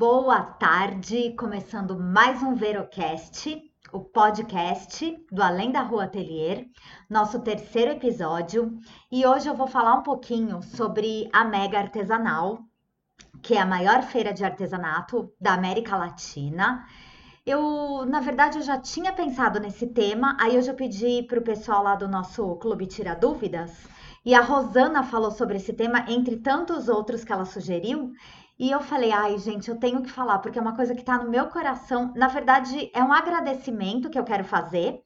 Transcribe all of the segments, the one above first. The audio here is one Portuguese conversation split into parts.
Boa tarde, começando mais um Verocast, o podcast do Além da Rua Atelier, nosso terceiro episódio, e hoje eu vou falar um pouquinho sobre a Mega Artesanal, que é a maior feira de artesanato da América Latina. Eu, na verdade, eu já tinha pensado nesse tema, aí eu já pedi para o pessoal lá do nosso Clube Tira Dúvidas, e a Rosana falou sobre esse tema, entre tantos outros que ela sugeriu, e eu falei, ai, gente, eu tenho que falar, porque é uma coisa que tá no meu coração. Na verdade, é um agradecimento que eu quero fazer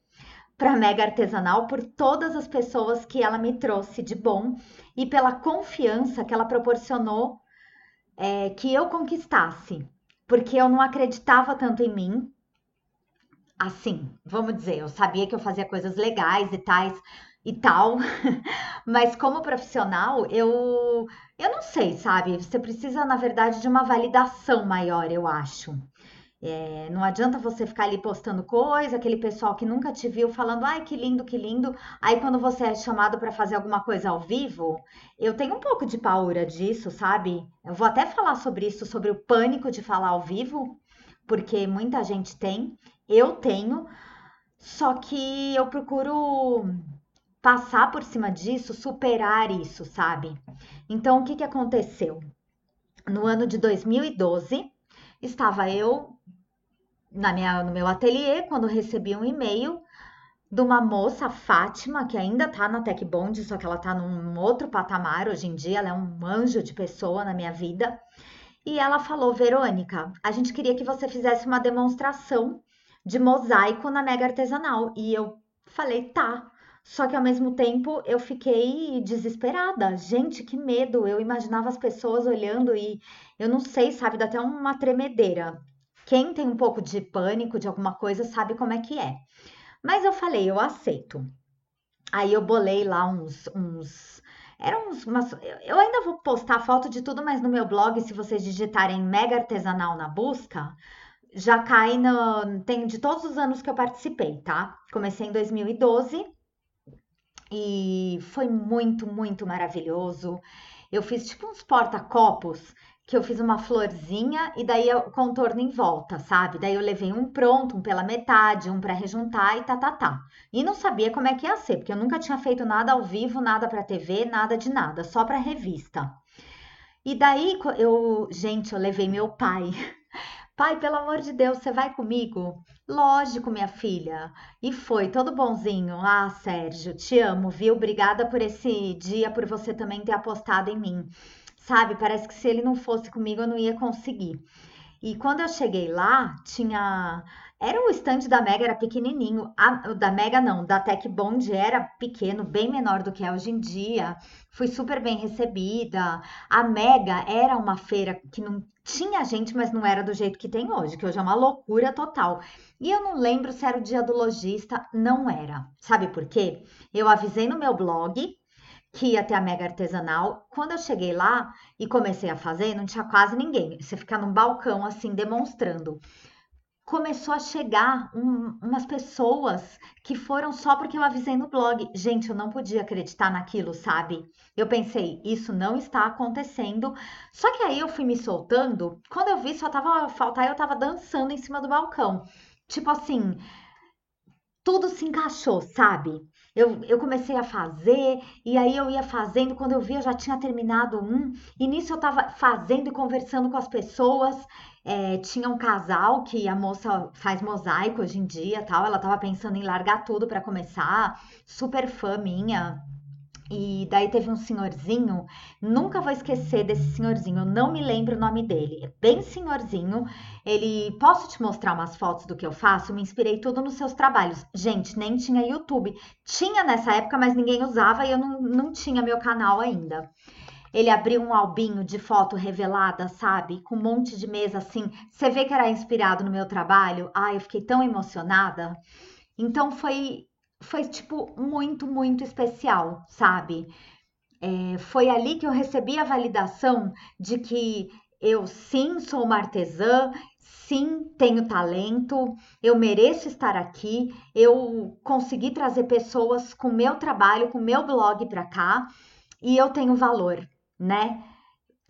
para Mega Artesanal por todas as pessoas que ela me trouxe de bom e pela confiança que ela proporcionou é, que eu conquistasse, porque eu não acreditava tanto em mim. Assim, vamos dizer, eu sabia que eu fazia coisas legais e tais, e tal, mas como profissional, eu eu não sei, sabe? Você precisa, na verdade, de uma validação maior, eu acho. É, não adianta você ficar ali postando coisa, aquele pessoal que nunca te viu falando, ai, que lindo, que lindo. Aí quando você é chamado para fazer alguma coisa ao vivo, eu tenho um pouco de paura disso, sabe? Eu vou até falar sobre isso, sobre o pânico de falar ao vivo, porque muita gente tem, eu tenho, só que eu procuro passar por cima disso, superar isso, sabe? Então, o que, que aconteceu? No ano de 2012, estava eu na minha, no meu ateliê quando recebi um e-mail de uma moça, Fátima, que ainda tá na Tech Bond, só que ela tá num outro patamar hoje em dia, ela é um anjo de pessoa na minha vida. E ela falou: Verônica, a gente queria que você fizesse uma demonstração de mosaico na Mega Artesanal. E eu falei: tá. Só que ao mesmo tempo eu fiquei desesperada. Gente, que medo! Eu imaginava as pessoas olhando e eu não sei, sabe, dá até uma tremedeira. Quem tem um pouco de pânico de alguma coisa sabe como é que é. Mas eu falei, eu aceito. Aí eu bolei lá uns, uns eram uns, umas, eu ainda vou postar foto de tudo, mas no meu blog, se vocês digitarem mega artesanal na busca, já cai no, tem de todos os anos que eu participei, tá? Comecei em 2012 e foi muito, muito maravilhoso. Eu fiz tipo uns porta-copos que eu fiz uma florzinha e daí eu contorno em volta, sabe? Daí eu levei um pronto, um pela metade, um para rejuntar e tá, tá, tá. E não sabia como é que ia ser, porque eu nunca tinha feito nada ao vivo, nada para TV, nada de nada, só para revista. E daí eu, gente, eu levei meu pai. Pai, pelo amor de Deus, você vai comigo? Lógico, minha filha. E foi, todo bonzinho. Ah, Sérgio, te amo, viu? Obrigada por esse dia, por você também ter apostado em mim. Sabe, parece que se ele não fosse comigo eu não ia conseguir. E quando eu cheguei lá, tinha. Era o estande da Mega, era pequenininho. A, da Mega não, da Tech Bond era pequeno, bem menor do que é hoje em dia. Fui super bem recebida. A Mega era uma feira que não tinha gente, mas não era do jeito que tem hoje, que hoje é uma loucura total. E eu não lembro se era o dia do lojista, não era. Sabe por quê? Eu avisei no meu blog que ia ter a mega artesanal. Quando eu cheguei lá e comecei a fazer, não tinha quase ninguém. Você fica num balcão assim demonstrando. Começou a chegar um, umas pessoas que foram só porque eu avisei no blog. Gente, eu não podia acreditar naquilo, sabe? Eu pensei, isso não está acontecendo. Só que aí eu fui me soltando. Quando eu vi, só tava faltar, eu tava dançando em cima do balcão. Tipo assim, tudo se encaixou, sabe? Eu, eu comecei a fazer, e aí eu ia fazendo, quando eu vi, eu já tinha terminado um, e nisso eu tava fazendo e conversando com as pessoas. É, tinha um casal que a moça faz mosaico hoje em dia, tal. Ela tava pensando em largar tudo para começar, super fã minha. E daí teve um senhorzinho, nunca vou esquecer desse senhorzinho, eu não me lembro o nome dele. É bem senhorzinho. Ele, posso te mostrar umas fotos do que eu faço? Me inspirei tudo nos seus trabalhos. Gente, nem tinha YouTube. Tinha nessa época, mas ninguém usava e eu não, não tinha meu canal ainda. Ele abriu um albinho de foto revelada, sabe? Com um monte de mesa assim. Você vê que era inspirado no meu trabalho? Ai, eu fiquei tão emocionada. Então foi foi tipo muito, muito especial, sabe? É, foi ali que eu recebi a validação de que eu sim sou uma artesã, sim tenho talento, eu mereço estar aqui, eu consegui trazer pessoas com meu trabalho, com meu blog para cá e eu tenho valor, né?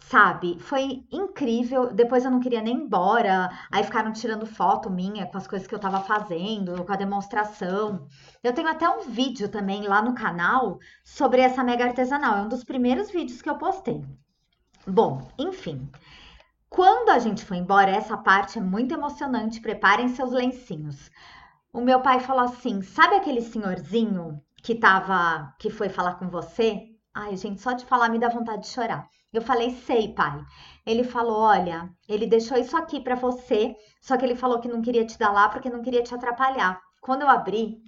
Sabe? Foi incrível. Depois eu não queria nem ir embora. Aí ficaram tirando foto minha com as coisas que eu tava fazendo, com a demonstração. Eu tenho até um vídeo também lá no canal sobre essa mega artesanal. É um dos primeiros vídeos que eu postei. Bom, enfim. Quando a gente foi embora, essa parte é muito emocionante. Preparem seus lencinhos. O meu pai falou assim: "Sabe aquele senhorzinho que tava que foi falar com você?" Ai, gente, só de falar me dá vontade de chorar. Eu falei, sei, pai. Ele falou: olha, ele deixou isso aqui para você, só que ele falou que não queria te dar lá porque não queria te atrapalhar. Quando eu abri,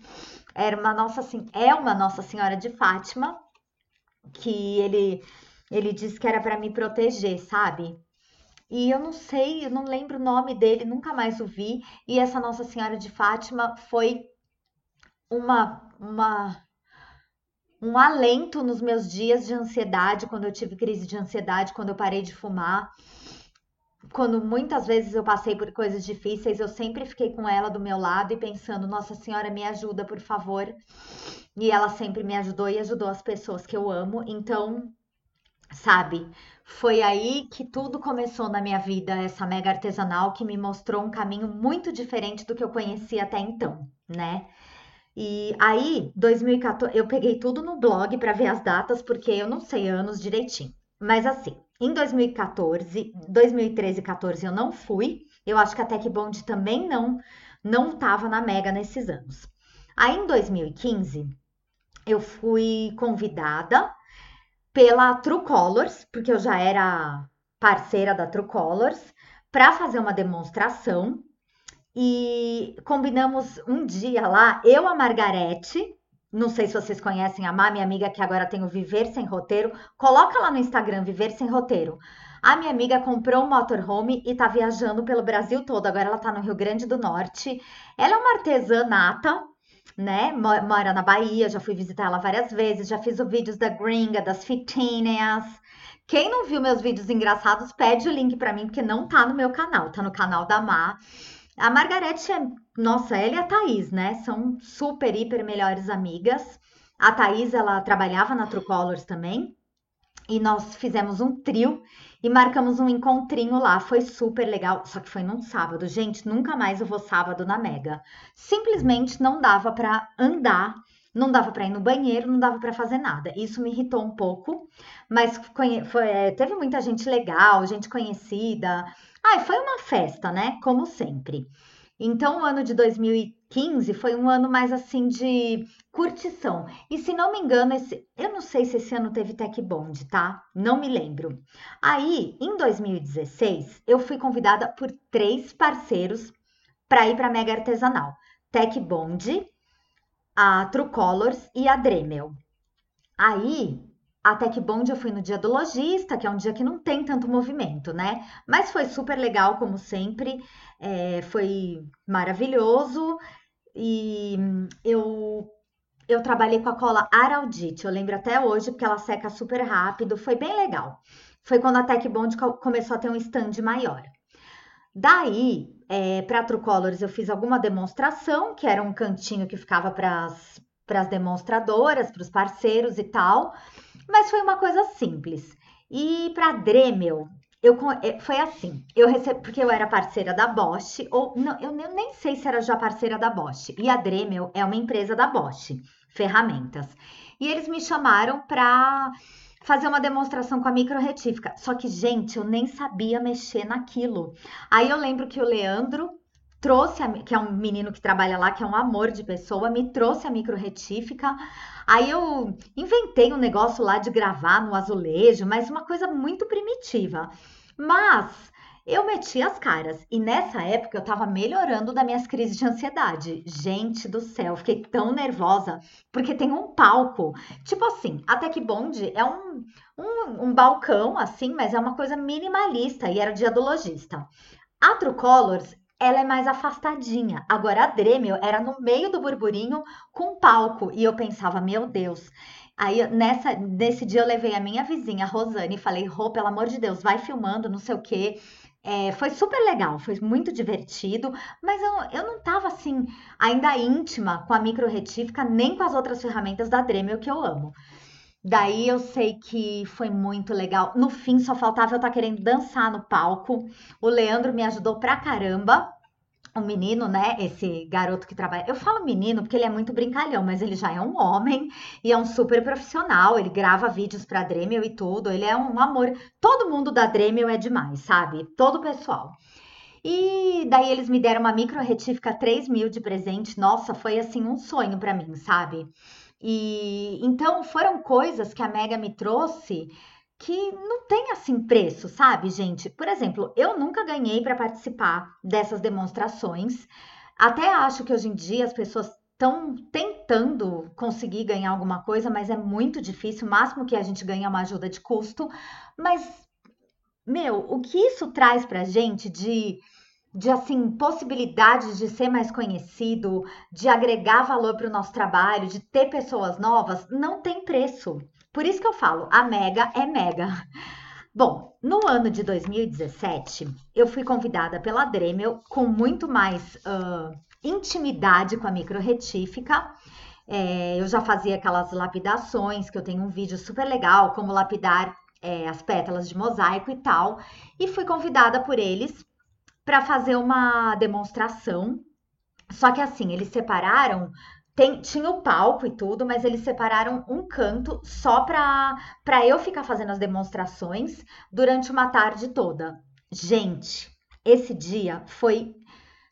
era uma nossa é uma Nossa Senhora de Fátima que ele ele disse que era para me proteger, sabe? E eu não sei, eu não lembro o nome dele, nunca mais o vi. E essa Nossa Senhora de Fátima foi uma uma um alento nos meus dias de ansiedade, quando eu tive crise de ansiedade, quando eu parei de fumar. Quando muitas vezes eu passei por coisas difíceis, eu sempre fiquei com ela do meu lado e pensando: Nossa Senhora, me ajuda, por favor. E ela sempre me ajudou e ajudou as pessoas que eu amo. Então, sabe, foi aí que tudo começou na minha vida, essa mega artesanal que me mostrou um caminho muito diferente do que eu conhecia até então, né? E aí, 2014, eu peguei tudo no blog para ver as datas, porque eu não sei anos direitinho. Mas assim, em 2014, 2013 e 14 eu não fui. Eu acho que a Tech Bond também não não estava na Mega nesses anos. Aí em 2015, eu fui convidada pela True Colors, porque eu já era parceira da True Colors, para fazer uma demonstração e combinamos um dia lá, eu, a Margarete, não sei se vocês conhecem a Má, minha amiga que agora tem o Viver Sem Roteiro. Coloca lá no Instagram, Viver Sem Roteiro. A minha amiga comprou um motorhome e tá viajando pelo Brasil todo. Agora ela tá no Rio Grande do Norte. Ela é uma artesã nata, né? Mora na Bahia, já fui visitar ela várias vezes, já fiz os vídeos da gringa, das fitinhas. Quem não viu meus vídeos engraçados, pede o link para mim, porque não tá no meu canal, tá no canal da Má. A Margarete é, nossa, ela e a Thaís, né? São super, hiper melhores amigas. A Thaís, ela trabalhava na True Colors também. E nós fizemos um trio e marcamos um encontrinho lá. Foi super legal, só que foi num sábado. Gente, nunca mais eu vou sábado na Mega. Simplesmente não dava para andar, não dava para ir no banheiro, não dava para fazer nada. Isso me irritou um pouco, mas foi, é, teve muita gente legal, gente conhecida. Ai, foi uma festa, né? Como sempre. Então, o ano de 2015 foi um ano mais assim de curtição. E se não me engano, esse, eu não sei se esse ano teve Tech Bond, tá? Não me lembro. Aí, em 2016, eu fui convidada por três parceiros para ir para Mega Artesanal: Tech Bond, a True Colors e a Dremel. Aí, até que bom dia fui no dia do lojista, que é um dia que não tem tanto movimento, né? Mas foi super legal, como sempre. É, foi maravilhoso. E eu, eu trabalhei com a cola Araldite. Eu lembro até hoje, porque ela seca super rápido. Foi bem legal. Foi quando a Tech Bond começou a ter um stand maior. Daí, é, para True Colors, eu fiz alguma demonstração, que era um cantinho que ficava para as demonstradoras, para os parceiros e tal. Mas foi uma coisa simples. E para Dremel, eu, é, foi assim, eu recebi, porque eu era parceira da Bosch, ou não, eu nem sei se era já parceira da Bosch. E a Dremel é uma empresa da Bosch, ferramentas. E eles me chamaram para fazer uma demonstração com a micro retífica. Só que, gente, eu nem sabia mexer naquilo. Aí eu lembro que o Leandro trouxe, a, que é um menino que trabalha lá, que é um amor de pessoa, me trouxe a micro retífica. Aí eu inventei um negócio lá de gravar no azulejo, mas uma coisa muito primitiva. Mas eu meti as caras e nessa época eu tava melhorando das minhas crises de ansiedade. Gente do céu, fiquei tão nervosa porque tem um palco. Tipo assim, a Tech Bond é um, um, um balcão assim, mas é uma coisa minimalista e era dia do lojista. A True Colors ela é mais afastadinha. Agora a Dremel era no meio do burburinho com palco e eu pensava, meu Deus. Aí nessa nesse dia eu levei a minha vizinha, a Rosane, e falei, Rô, pelo amor de Deus, vai filmando, não sei o quê. É, foi super legal, foi muito divertido, mas eu, eu não tava assim, ainda íntima com a micro retífica, nem com as outras ferramentas da Dremel que eu amo. Daí eu sei que foi muito legal. No fim, só faltava eu estar tá querendo dançar no palco. O Leandro me ajudou pra caramba. O menino, né? Esse garoto que trabalha. Eu falo menino porque ele é muito brincalhão, mas ele já é um homem e é um super profissional. Ele grava vídeos pra Dremel e tudo. Ele é um amor. Todo mundo da Dremel é demais, sabe? Todo o pessoal. E daí eles me deram uma micro retífica 3 mil de presente. Nossa, foi assim um sonho para mim, sabe? E então foram coisas que a Mega me trouxe que não tem assim preço, sabe, gente? Por exemplo, eu nunca ganhei para participar dessas demonstrações. Até acho que hoje em dia as pessoas estão tentando conseguir ganhar alguma coisa, mas é muito difícil. O máximo que a gente ganha é uma ajuda de custo. Mas, meu, o que isso traz pra gente de de assim possibilidades de ser mais conhecido, de agregar valor para o nosso trabalho, de ter pessoas novas, não tem preço. Por isso que eu falo, a mega é mega. Bom, no ano de 2017, eu fui convidada pela Dremel com muito mais uh, intimidade com a microretífica. É, eu já fazia aquelas lapidações, que eu tenho um vídeo super legal, como lapidar é, as pétalas de mosaico e tal. E fui convidada por eles para fazer uma demonstração. Só que assim, eles separaram tem, tinha o palco e tudo, mas eles separaram um canto só para eu ficar fazendo as demonstrações durante uma tarde toda. Gente, esse dia foi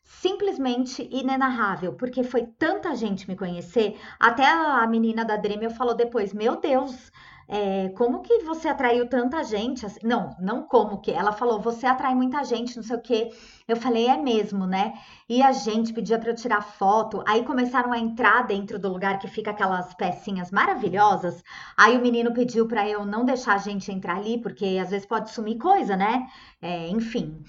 simplesmente inenarrável, porque foi tanta gente me conhecer. Até a menina da Dremel falou depois: Meu Deus, é, como que você atraiu tanta gente? Assim, não, não como que. Ela falou, você atrai muita gente, não sei o quê. Eu falei, é mesmo, né? E a gente pedia para eu tirar foto. Aí começaram a entrar dentro do lugar que fica aquelas pecinhas maravilhosas. Aí o menino pediu para eu não deixar a gente entrar ali, porque às vezes pode sumir coisa, né? É, enfim.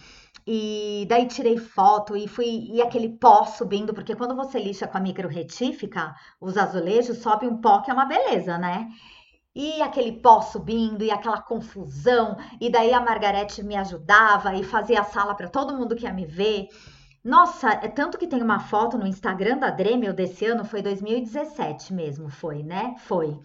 E daí tirei foto e fui e aquele pó subindo, porque quando você lixa com a micro retífica, os azulejos sobe um pó que é uma beleza, né? E aquele pó subindo e aquela confusão, e daí a Margarete me ajudava e fazia a sala para todo mundo que ia me ver. Nossa, é tanto que tem uma foto no Instagram da Dremel desse ano, foi 2017 mesmo, foi, né? Foi.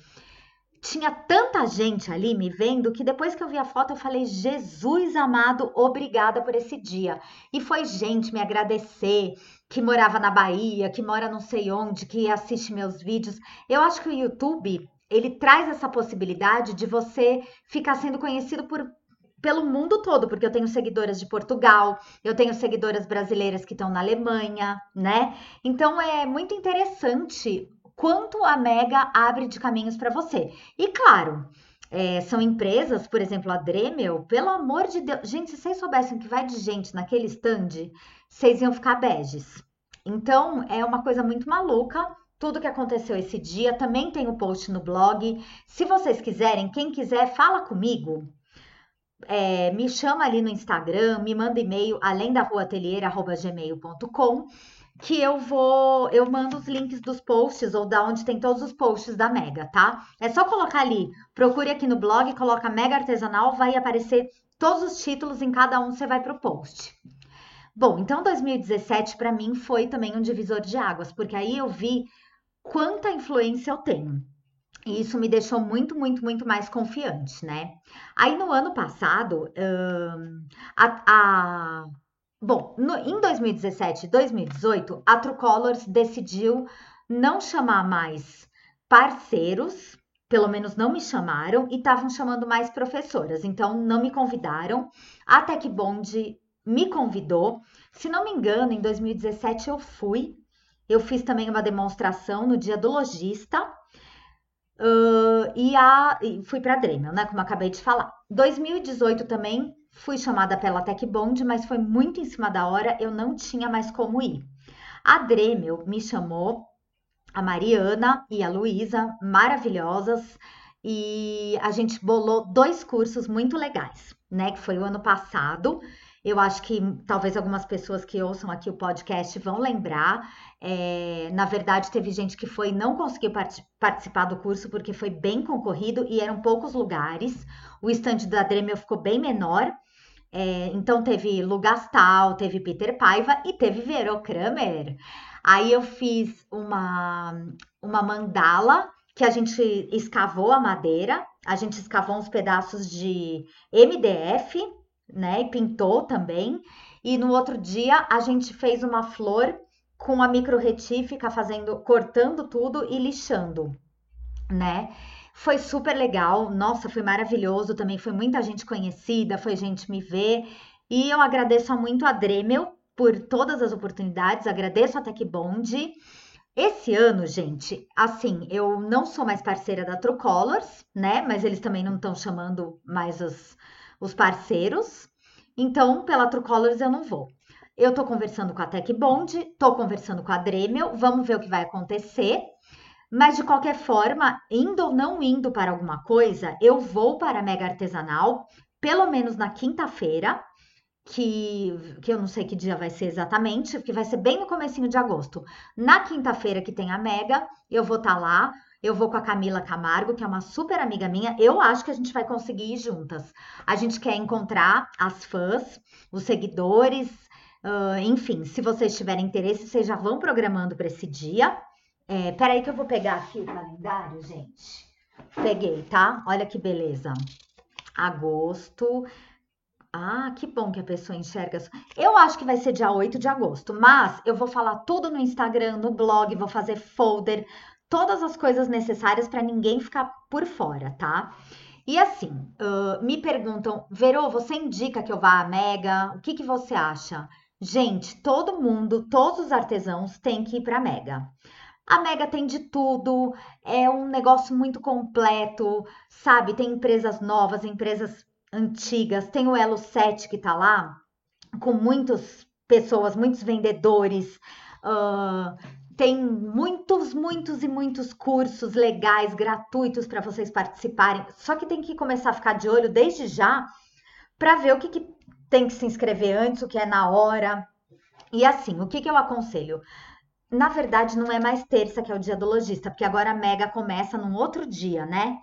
Tinha tanta gente ali me vendo que depois que eu vi a foto eu falei: Jesus amado, obrigada por esse dia. E foi gente me agradecer, que morava na Bahia, que mora não sei onde, que assiste meus vídeos. Eu acho que o YouTube ele traz essa possibilidade de você ficar sendo conhecido por pelo mundo todo, porque eu tenho seguidoras de Portugal, eu tenho seguidoras brasileiras que estão na Alemanha, né? Então é muito interessante quanto a Mega abre de caminhos para você. E claro, é, são empresas, por exemplo, a Dremel, pelo amor de Deus, gente, se vocês soubessem que vai de gente naquele stand, vocês iam ficar beges. Então é uma coisa muito maluca tudo que aconteceu esse dia. Também tem o post no blog. Se vocês quiserem, quem quiser, fala comigo. É, me chama ali no Instagram, me manda e-mail além da rua gmail.com que eu vou, eu mando os links dos posts ou da onde tem todos os posts da Mega, tá? É só colocar ali, procure aqui no blog, coloca Mega Artesanal, vai aparecer todos os títulos em cada um, você vai pro post. Bom, então 2017 para mim foi também um divisor de águas, porque aí eu vi quanta influência eu tenho. E isso me deixou muito, muito, muito mais confiante, né? Aí no ano passado, um, a, a, bom, no, em 2017 e 2018, a True Colors decidiu não chamar mais parceiros, pelo menos não me chamaram, e estavam chamando mais professoras, então não me convidaram. A Tech Bond me convidou. Se não me engano, em 2017 eu fui, eu fiz também uma demonstração no dia do lojista uh, e, a, e fui para a Dremel, né? Como acabei de falar. 2018 também fui chamada pela Tech Bond, mas foi muito em cima da hora, eu não tinha mais como ir. A Dremel me chamou, a Mariana e a Luísa, maravilhosas, e a gente bolou dois cursos muito legais, né? Que foi o ano passado. Eu acho que talvez algumas pessoas que ouçam aqui o podcast vão lembrar. É, na verdade, teve gente que foi não conseguiu part participar do curso porque foi bem concorrido e eram poucos lugares. O estande da Dremel ficou bem menor. É, então teve Lu Gastal, teve Peter Paiva e teve Vero Kramer. Aí eu fiz uma, uma mandala que a gente escavou a madeira, a gente escavou uns pedaços de MDF, né? E pintou também. E no outro dia a gente fez uma flor com a micro retífica fazendo, cortando tudo e lixando, né? Foi super legal, nossa, foi maravilhoso também, foi muita gente conhecida, foi gente me ver. E eu agradeço muito a Dremel por todas as oportunidades, agradeço a Tech Bond. Esse ano, gente, assim, eu não sou mais parceira da True Colors, né? Mas eles também não estão chamando mais os, os parceiros. Então, pela True Colors eu não vou. Eu tô conversando com a Tech Bond, tô conversando com a Dremel, vamos ver o que vai acontecer. Mas de qualquer forma, indo ou não indo para alguma coisa, eu vou para a Mega Artesanal, pelo menos na quinta-feira, que, que eu não sei que dia vai ser exatamente, que vai ser bem no comecinho de agosto. Na quinta-feira que tem a Mega, eu vou estar tá lá. Eu vou com a Camila Camargo, que é uma super amiga minha. Eu acho que a gente vai conseguir ir juntas. A gente quer encontrar as fãs, os seguidores, uh, enfim. Se vocês tiverem interesse, vocês já vão programando para esse dia. É, peraí que eu vou pegar aqui o calendário, gente. Peguei, tá? Olha que beleza. Agosto. Ah, que bom que a pessoa enxerga. Eu acho que vai ser dia 8 de agosto, mas eu vou falar tudo no Instagram, no blog, vou fazer folder, todas as coisas necessárias para ninguém ficar por fora, tá? E assim, uh, me perguntam, Verô, você indica que eu vá à Mega? O que, que você acha? Gente, todo mundo, todos os artesãos têm que ir para a Mega. A Mega tem de tudo, é um negócio muito completo, sabe? Tem empresas novas, empresas antigas, tem o Elo 7 que tá lá, com muitas pessoas, muitos vendedores, uh, tem muitos, muitos e muitos cursos legais, gratuitos para vocês participarem. Só que tem que começar a ficar de olho desde já para ver o que, que, tem que se inscrever antes, o que é na hora. E assim, o que, que eu aconselho? Na verdade, não é mais terça que é o dia do lojista, porque agora a Mega começa num outro dia, né?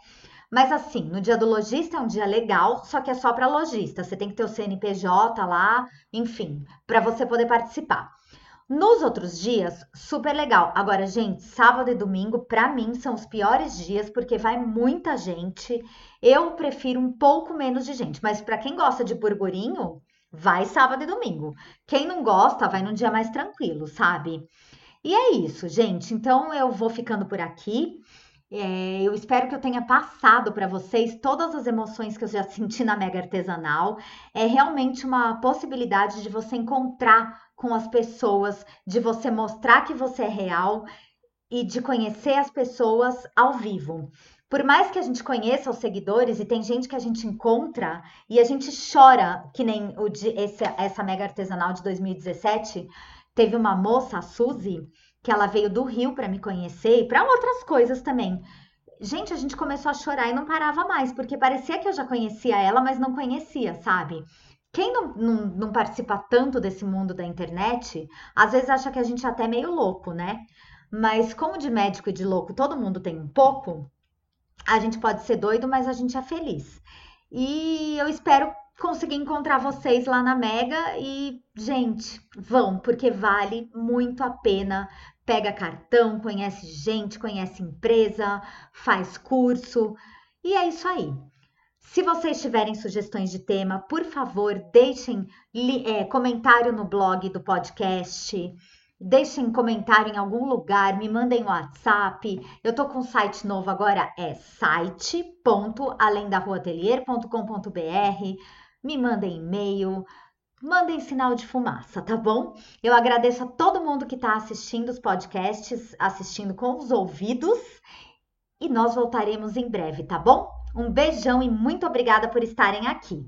Mas assim, no dia do lojista é um dia legal, só que é só para lojista. Você tem que ter o CNPJ lá, enfim, para você poder participar. Nos outros dias, super legal. Agora, gente, sábado e domingo, para mim, são os piores dias porque vai muita gente. Eu prefiro um pouco menos de gente, mas para quem gosta de burburinho, vai sábado e domingo. Quem não gosta, vai num dia mais tranquilo, sabe? E é isso, gente. Então eu vou ficando por aqui. É, eu espero que eu tenha passado para vocês todas as emoções que eu já senti na Mega Artesanal. É realmente uma possibilidade de você encontrar com as pessoas, de você mostrar que você é real e de conhecer as pessoas ao vivo. Por mais que a gente conheça os seguidores, e tem gente que a gente encontra e a gente chora, que nem o de, esse, essa Mega Artesanal de 2017, teve uma moça, a Suzy, que ela veio do Rio para me conhecer e para outras coisas também. Gente, a gente começou a chorar e não parava mais, porque parecia que eu já conhecia ela, mas não conhecia, sabe? Quem não, não, não participa tanto desse mundo da internet, às vezes acha que a gente é até meio louco, né? Mas como de médico e de louco todo mundo tem um pouco, a gente pode ser doido, mas a gente é feliz. E eu espero conseguir encontrar vocês lá na Mega e, gente, vão, porque vale muito a pena. Pega cartão, conhece gente, conhece empresa, faz curso e é isso aí. Se vocês tiverem sugestões de tema, por favor, deixem é, comentário no blog do podcast. Deixem comentário em algum lugar, me mandem WhatsApp. Eu tô com um site novo agora, é site.alendaruatelier.com.br me mandem e-mail, mandem sinal de fumaça, tá bom? Eu agradeço a todo mundo que está assistindo os podcasts, assistindo com os ouvidos, e nós voltaremos em breve, tá bom? Um beijão e muito obrigada por estarem aqui.